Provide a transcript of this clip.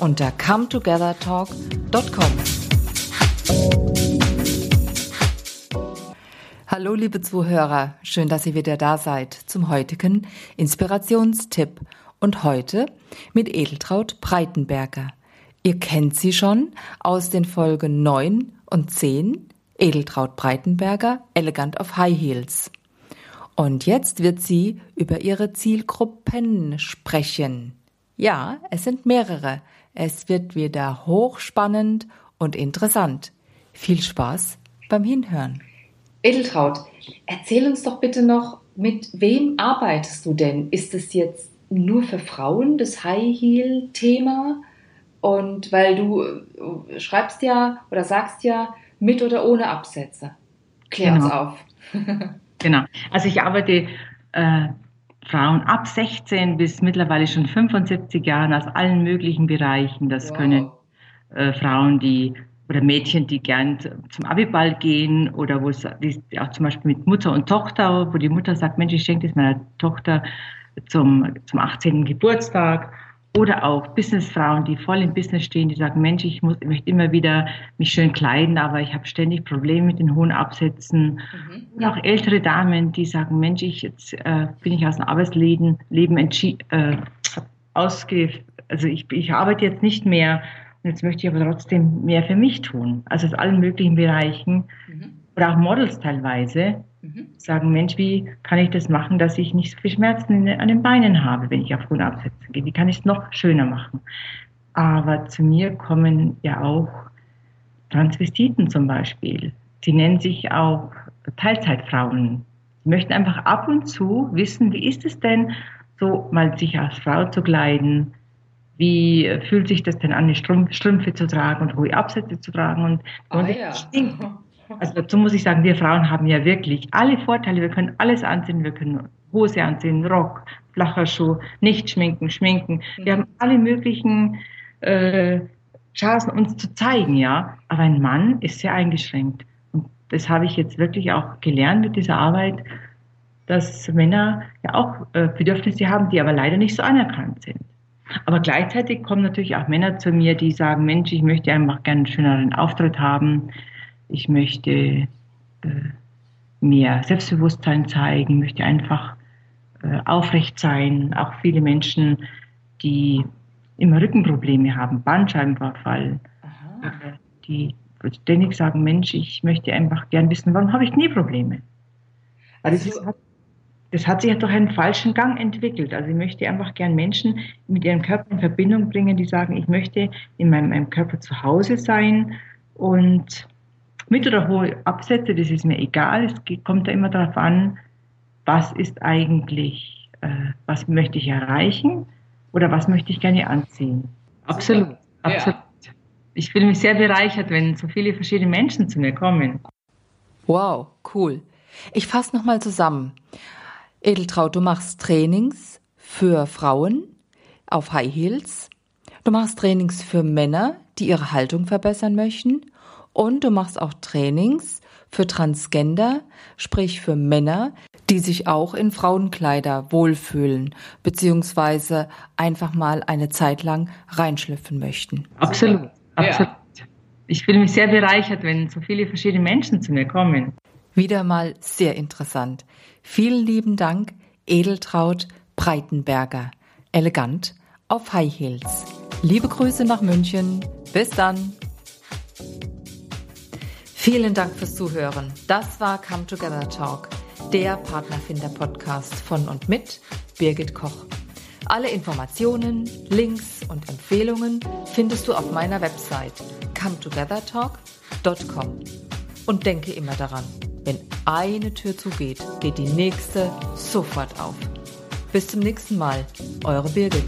unter cometogethertalk.com. Hallo liebe Zuhörer, schön, dass ihr wieder da seid zum heutigen Inspirationstipp und heute mit Edeltraut Breitenberger. Ihr kennt sie schon aus den Folgen 9 und 10, Edeltraut Breitenberger, Elegant auf High Heels. Und jetzt wird sie über ihre Zielgruppen sprechen. Ja, es sind mehrere. Es wird wieder hochspannend und interessant. Viel Spaß beim Hinhören. Edeltraut, erzähl uns doch bitte noch, mit wem arbeitest du denn? Ist es jetzt nur für Frauen das High Heel Thema? Und weil du äh, schreibst ja oder sagst ja mit oder ohne Absätze. Klär genau. uns auf. genau. Also ich arbeite äh, Frauen ab 16 bis mittlerweile schon 75 Jahren aus allen möglichen Bereichen. Das wow. können äh, Frauen, die oder Mädchen, die gern zum Abiball gehen oder wo es auch zum Beispiel mit Mutter und Tochter, wo die Mutter sagt, Mensch, ich schenke das meiner Tochter zum, zum 18. Geburtstag oder auch Businessfrauen, die voll im Business stehen, die sagen, Mensch, ich, muss, ich möchte immer wieder mich schön kleiden, aber ich habe ständig Probleme mit den hohen Absätzen. Mhm. Und auch ältere Damen, die sagen, Mensch, ich, jetzt äh, bin ich aus dem Arbeitsleben Leben äh, ausge... Also ich, ich arbeite jetzt nicht mehr und jetzt möchte ich aber trotzdem mehr für mich tun. Also aus allen möglichen Bereichen. Mhm. Oder auch Models teilweise Mhm. Sagen, Mensch, wie kann ich das machen, dass ich nicht so viel Schmerzen an den Beinen habe, wenn ich auf hohen Absätzen gehe? Wie kann ich es noch schöner machen? Aber zu mir kommen ja auch Transvestiten zum Beispiel. Sie nennen sich auch Teilzeitfrauen. Sie möchten einfach ab und zu wissen, wie ist es denn, so mal sich als Frau zu kleiden, wie fühlt sich das denn an, die Strümpfe zu tragen und hohe Absätze zu tragen und, ah, und ja. stinkt. Also dazu muss ich sagen, wir Frauen haben ja wirklich alle Vorteile. Wir können alles anziehen. Wir können Hose anziehen, Rock, flacher Schuh, nicht schminken, schminken. Wir haben alle möglichen äh, Chancen, uns zu zeigen, ja. Aber ein Mann ist sehr eingeschränkt. Und das habe ich jetzt wirklich auch gelernt mit dieser Arbeit, dass Männer ja auch äh, Bedürfnisse haben, die aber leider nicht so anerkannt sind. Aber gleichzeitig kommen natürlich auch Männer zu mir, die sagen, Mensch, ich möchte einfach gerne einen schöneren Auftritt haben ich möchte äh, mehr Selbstbewusstsein zeigen, möchte einfach äh, aufrecht sein. Auch viele Menschen, die immer Rückenprobleme haben, Bandscheibenvorfall, äh, die ständig sagen, Mensch, ich möchte einfach gern wissen, warum habe ich Knieprobleme? Also das, hat, das hat sich durch einen falschen Gang entwickelt. Also ich möchte einfach gern Menschen mit ihrem Körper in Verbindung bringen, die sagen, ich möchte in meinem, meinem Körper zu Hause sein und mit oder hohe Absätze, das ist mir egal. Es kommt da immer darauf an, was ist eigentlich, äh, was möchte ich erreichen oder was möchte ich gerne anziehen. Absolut, absolut. Ja. Ich fühle mich sehr bereichert, wenn so viele verschiedene Menschen zu mir kommen. Wow, cool. Ich fasse nochmal zusammen. Edeltraut, du machst Trainings für Frauen auf High Heels. Du machst Trainings für Männer, die ihre Haltung verbessern möchten. Und du machst auch Trainings für Transgender, sprich für Männer, die sich auch in Frauenkleider wohlfühlen, beziehungsweise einfach mal eine Zeit lang reinschlüpfen möchten. Absolut, absolut. Ja. Ich fühle mich sehr bereichert, wenn so viele verschiedene Menschen zu mir kommen. Wieder mal sehr interessant. Vielen lieben Dank, Edeltraut Breitenberger. Elegant auf High Heels. Liebe Grüße nach München. Bis dann. Vielen Dank fürs Zuhören. Das war Come Together Talk, der Partnerfinder-Podcast von und mit Birgit Koch. Alle Informationen, Links und Empfehlungen findest du auf meiner Website cometogethertalk.com. Und denke immer daran, wenn eine Tür zugeht, geht die nächste sofort auf. Bis zum nächsten Mal, eure Birgit.